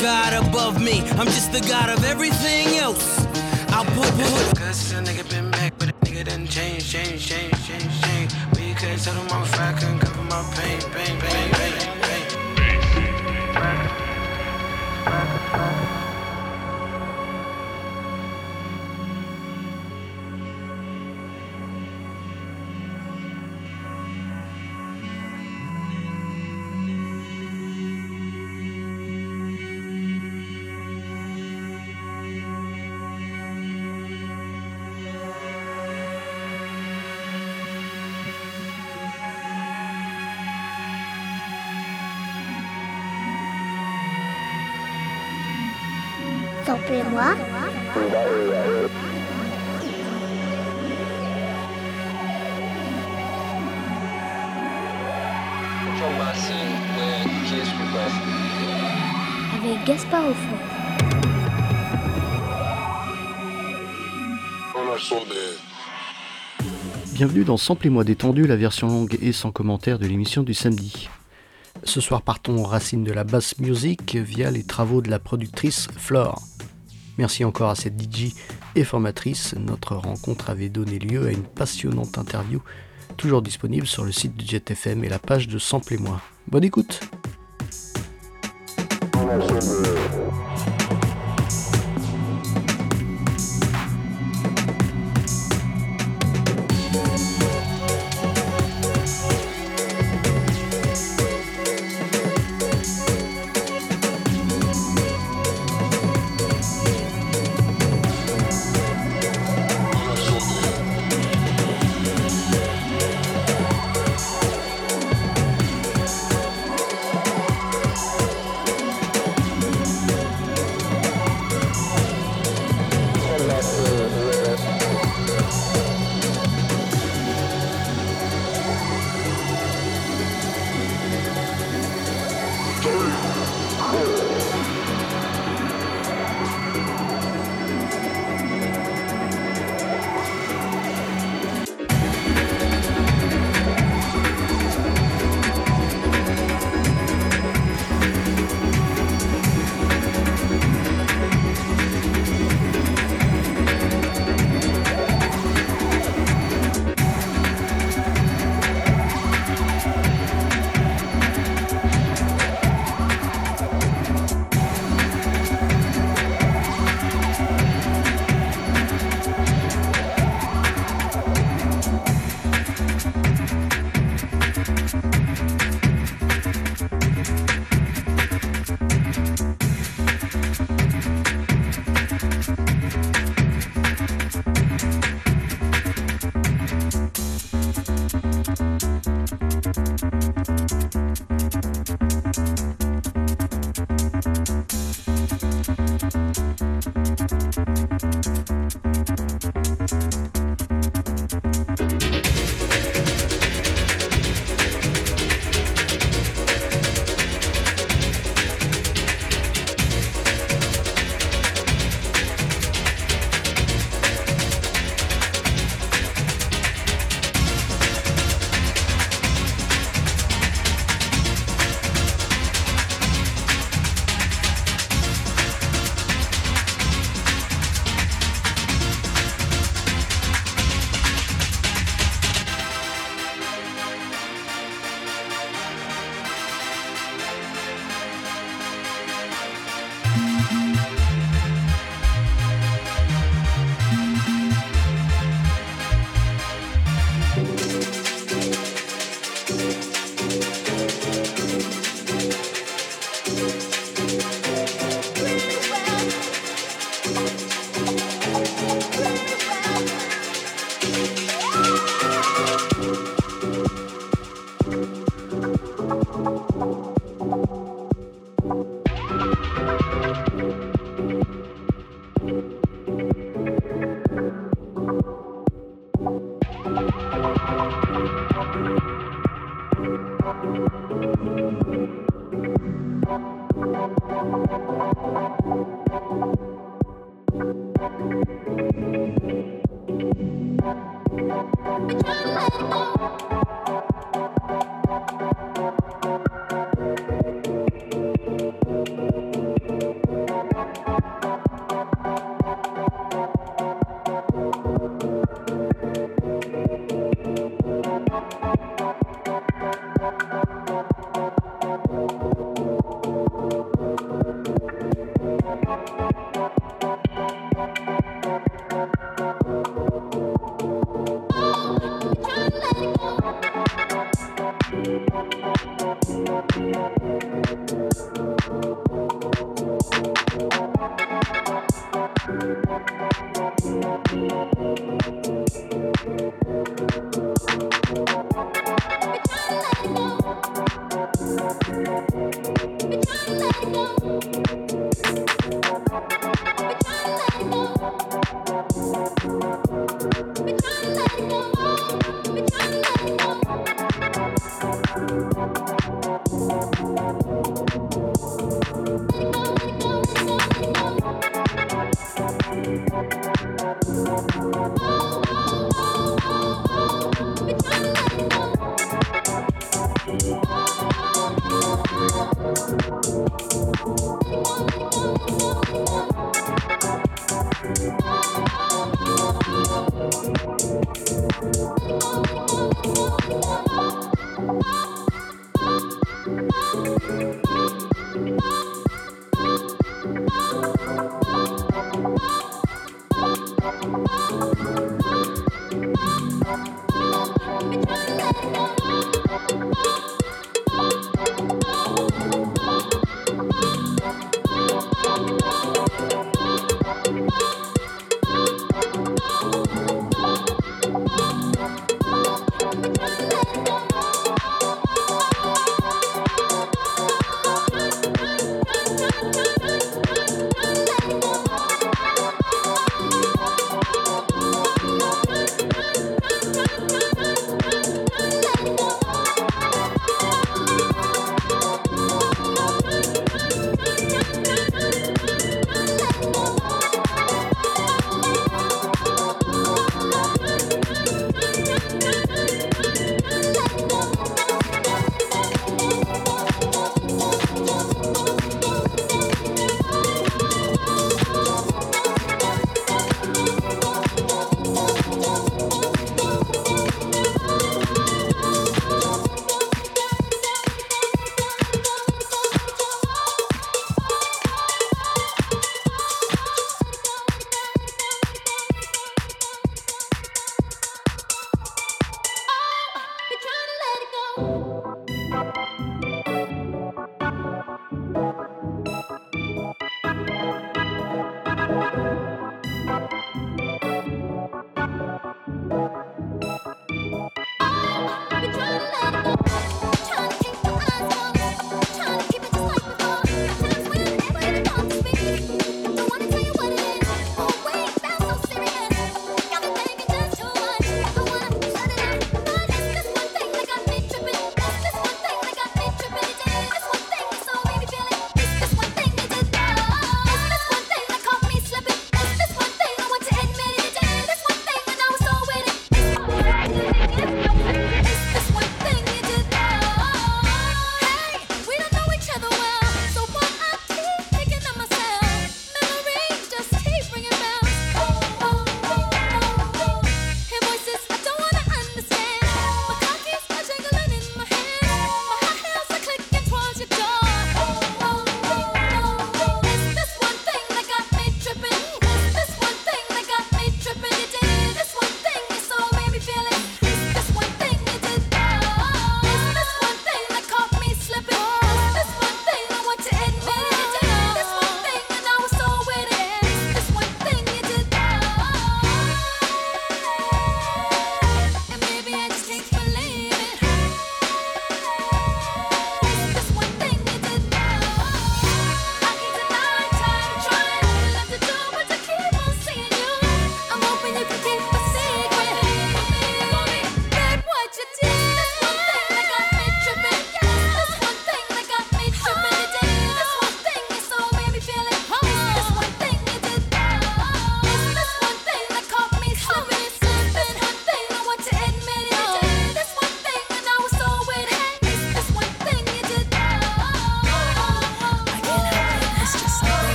God above me. I'm just the God of everything else. I'll put, put. Cause a nigga been back, but a nigga done change, change, change, change, change. We could tell them I'm fat, couldn't cover my pain, pain, pain, pain, pain. Avec Gaspard au fond. Bienvenue dans Samplez-moi détendu, la version longue et sans commentaire de l'émission du samedi. Ce soir partons aux racines de la bass music via les travaux de la productrice Flore. Merci encore à cette DJ et formatrice. Notre rencontre avait donné lieu à une passionnante interview, toujours disponible sur le site de JetFM et la page de Sample et moi. Bonne écoute!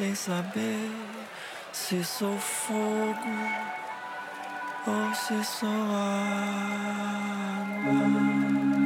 Sem saber se sou fogo ou se sou água.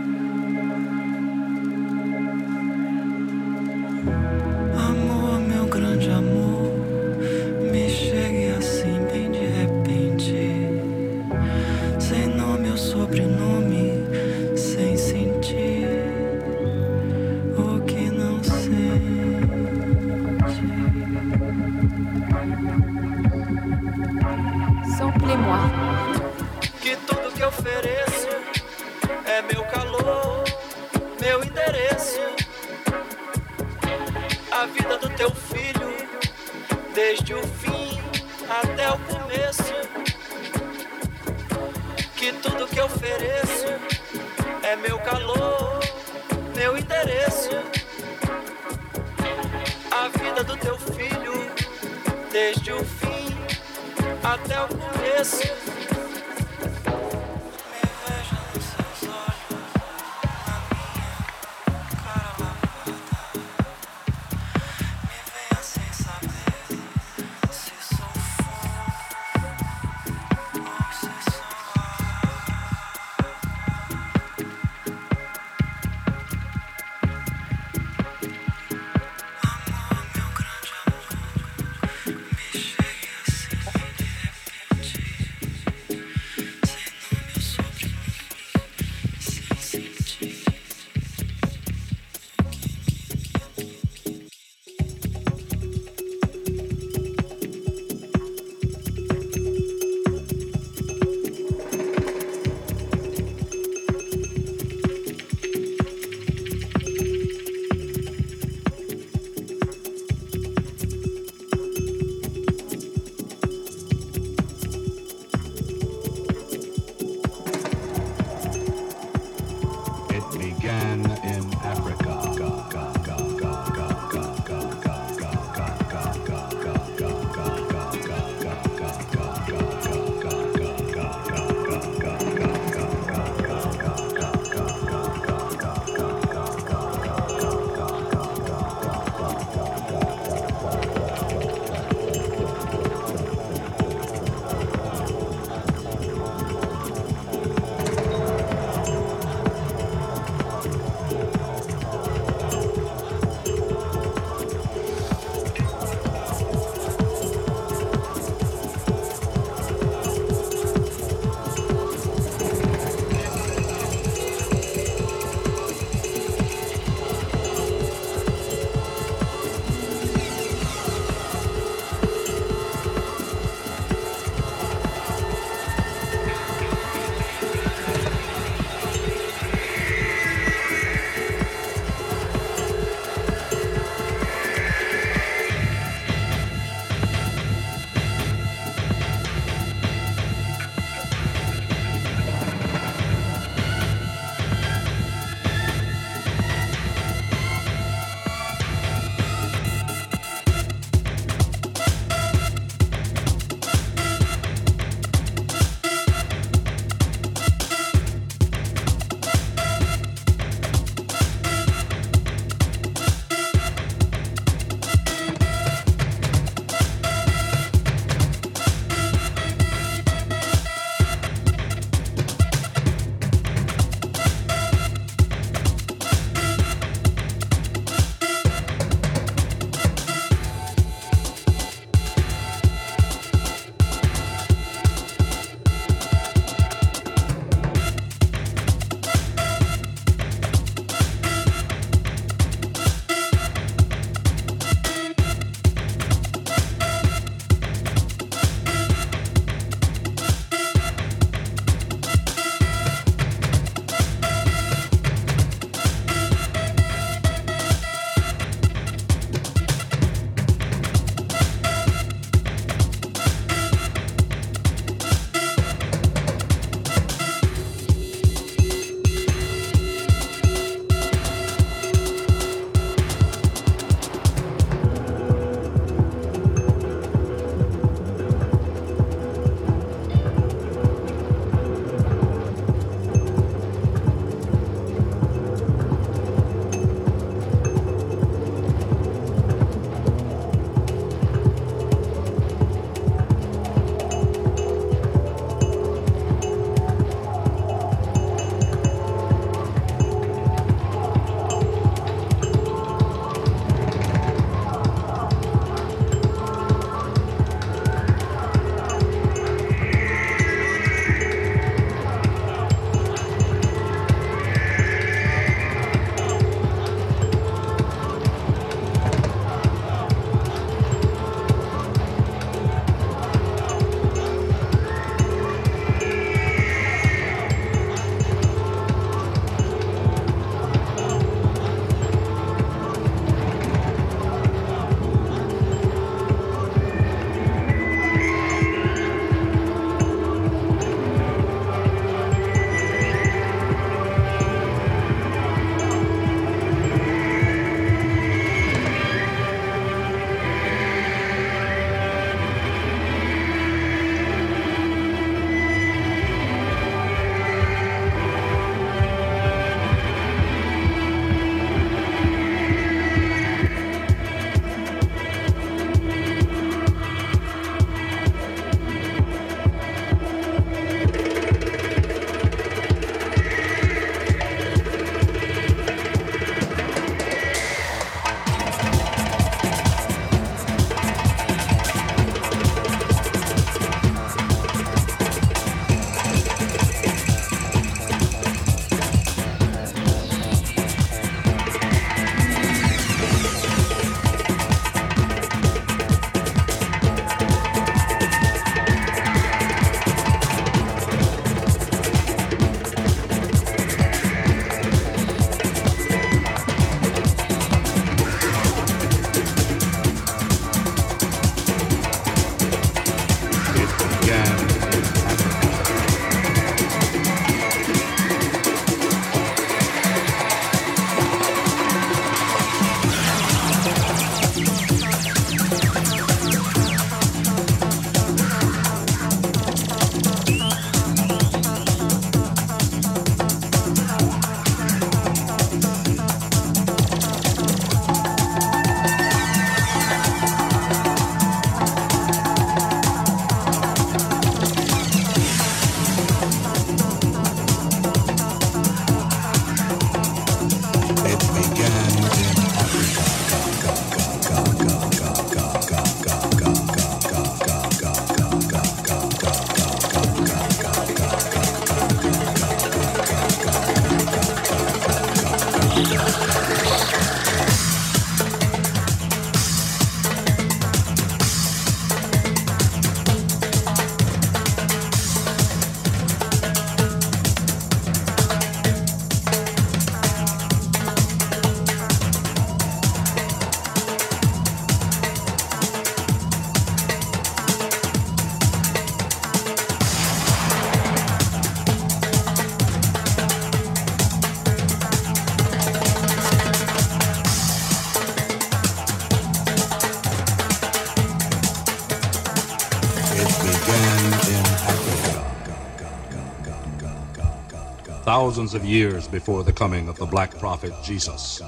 Thousands of years before the coming of the black prophet Jesus.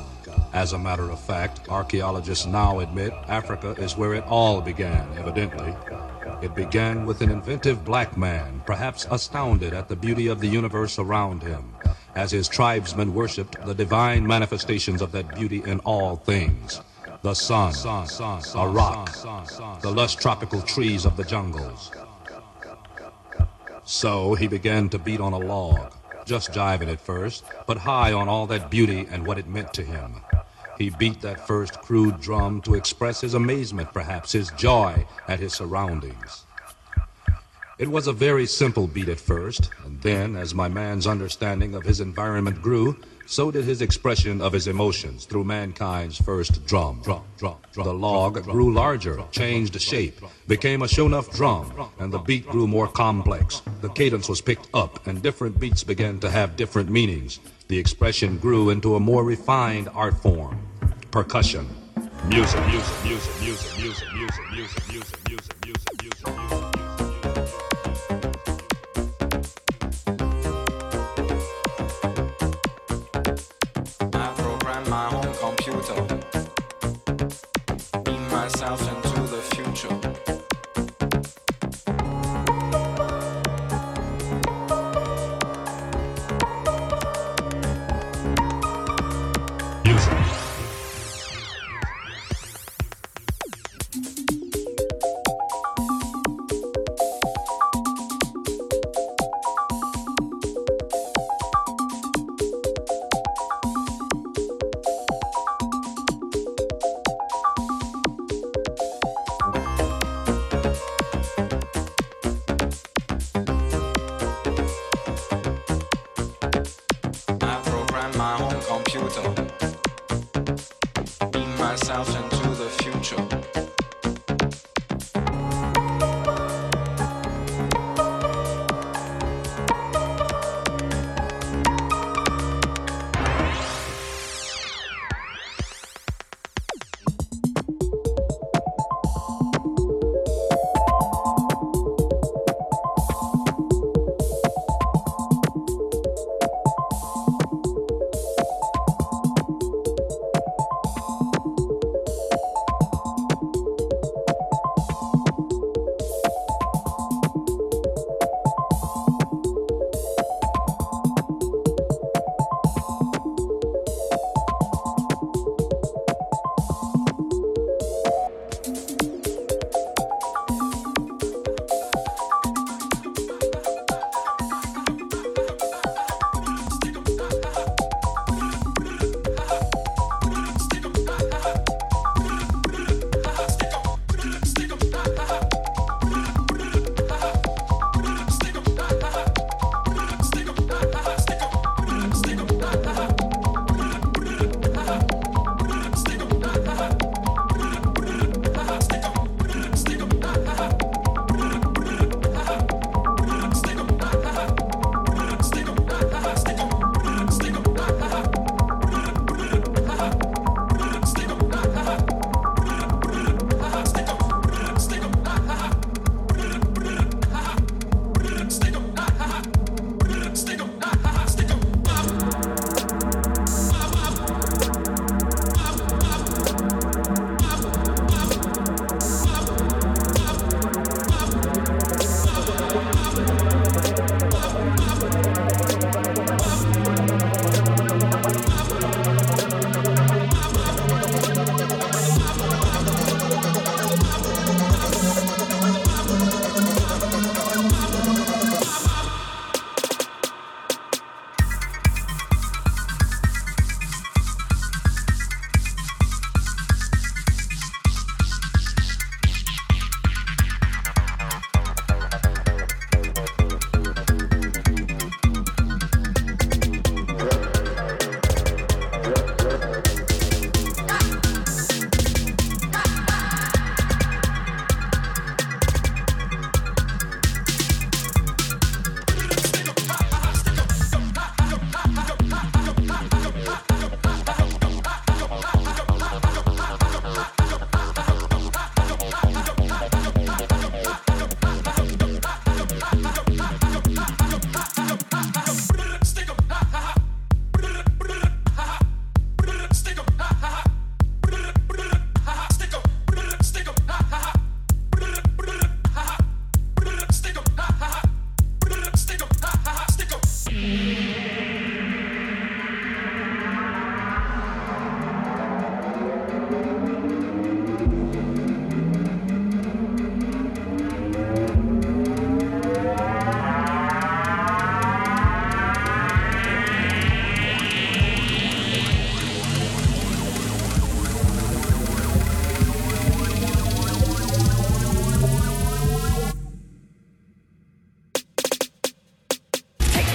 As a matter of fact, archaeologists now admit Africa is where it all began, evidently. It began with an inventive black man, perhaps astounded at the beauty of the universe around him, as his tribesmen worshipped the divine manifestations of that beauty in all things the sun, a rock, the lush tropical trees of the jungles. So he began to beat on a log, just jiving at first, but high on all that beauty and what it meant to him. He beat that first crude drum to express his amazement, perhaps, his joy at his surroundings. It was a very simple beat at first, and then, as my man's understanding of his environment grew, so did his expression of his emotions through mankind's first drum. drum, drum, drum. The log grew larger, changed shape, became a show enough drum, and the beat grew more complex. The cadence was picked up, and different beats began to have different meanings. The expression grew into a more refined art form percussion. Music, music, music, music, music, music, music, music, music, music, music, music. Be myself and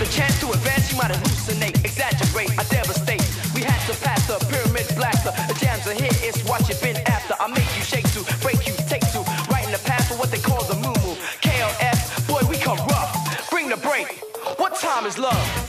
the chance to advance, you might hallucinate, exaggerate, I devastate. We had to pass the pyramid blaster. The jams are here, it's what you've been after. I make you shake to, break you, take to, right in the path for what they call the Mu Mu. KLF, boy, we come rough. Bring the break. What time is love?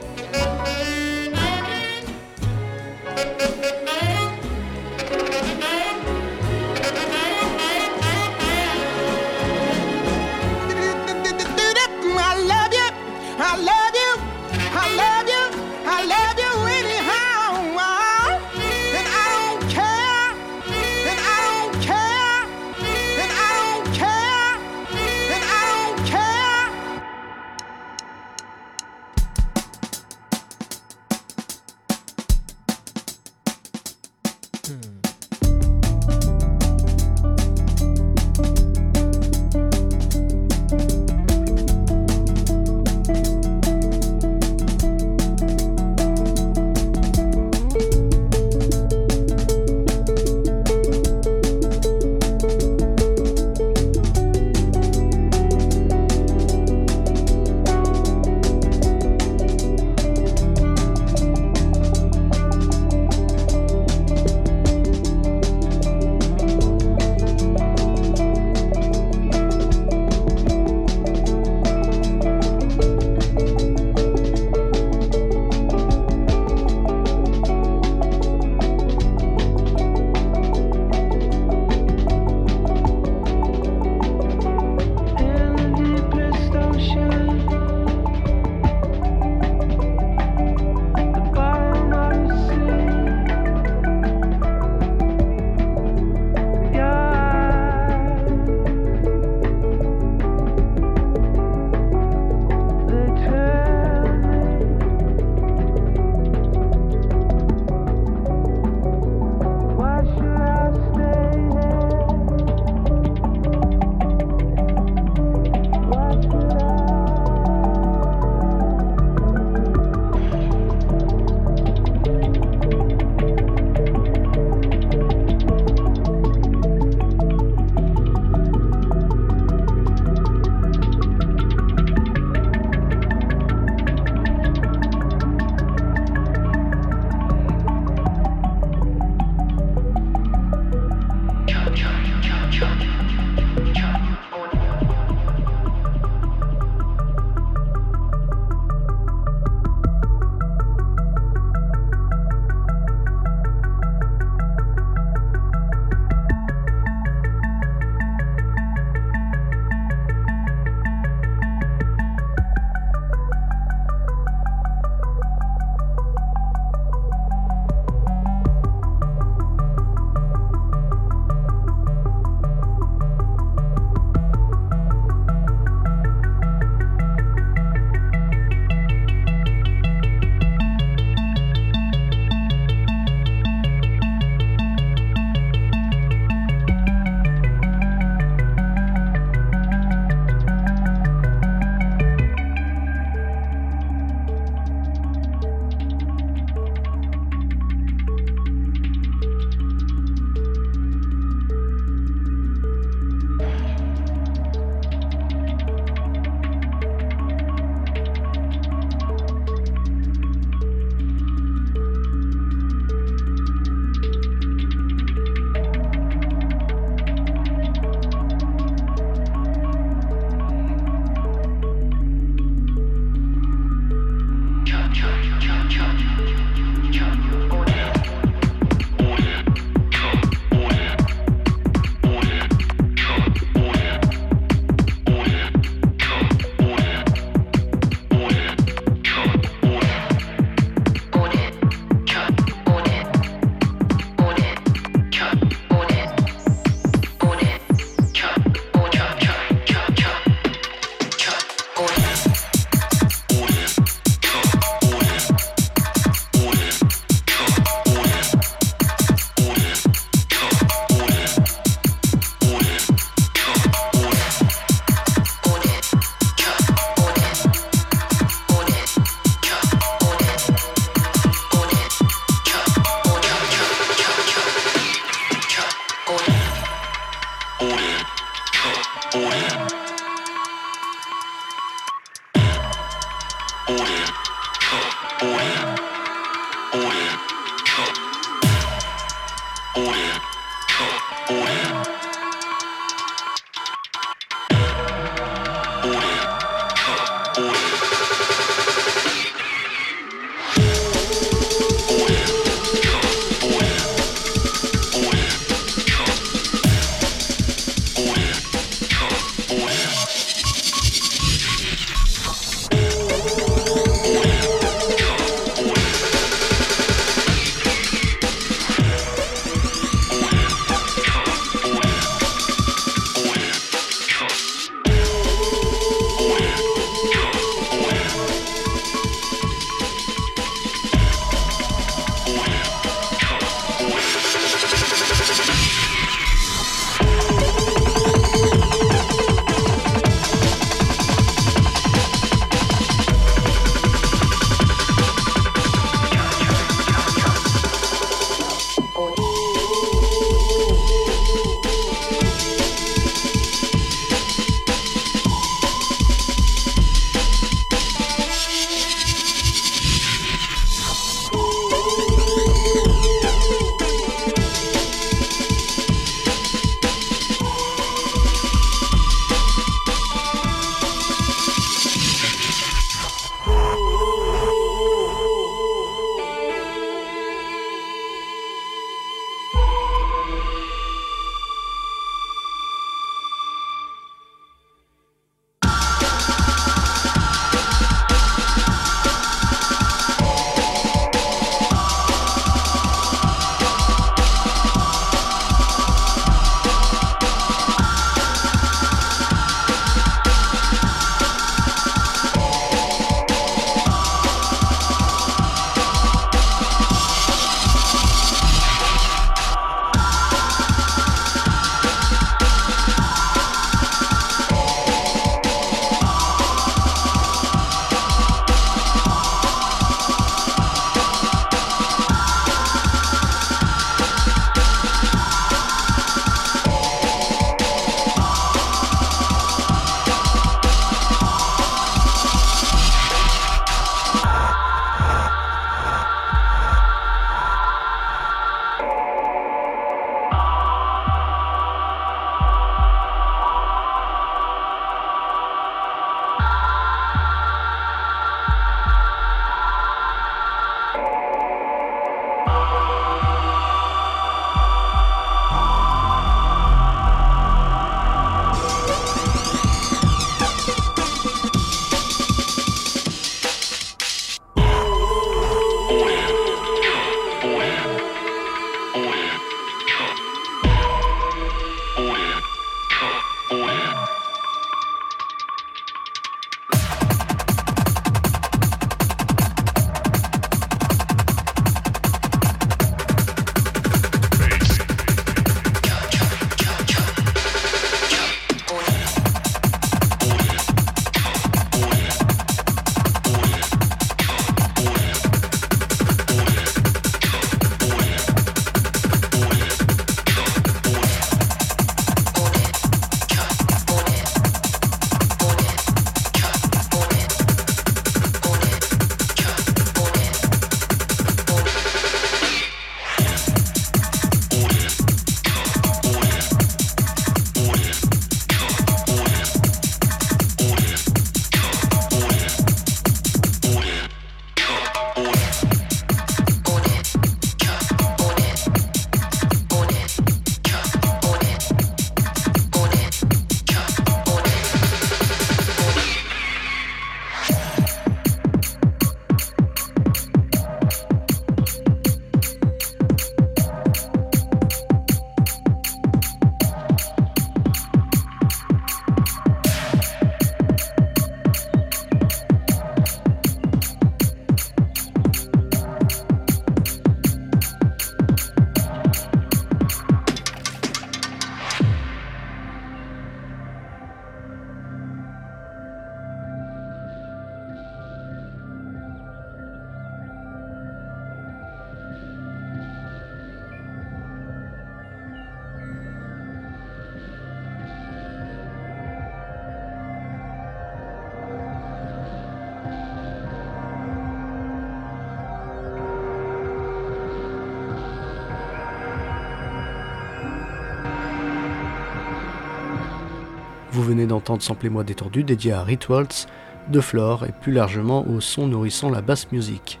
D'entendre Samplez-moi détendu dédié à Rituals, de Flore et plus largement au son nourrissant la basse musique.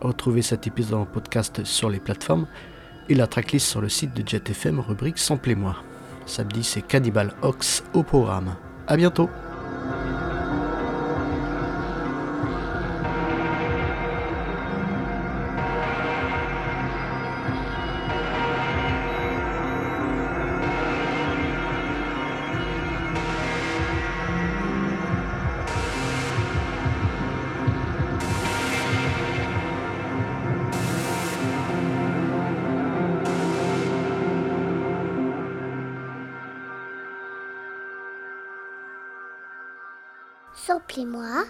Retrouvez cet épisode en podcast sur les plateformes et la tracklist sur le site de JetFM rubrique Samplez-moi. Samedi, c'est Cannibal Ox au programme. A bientôt chez moi.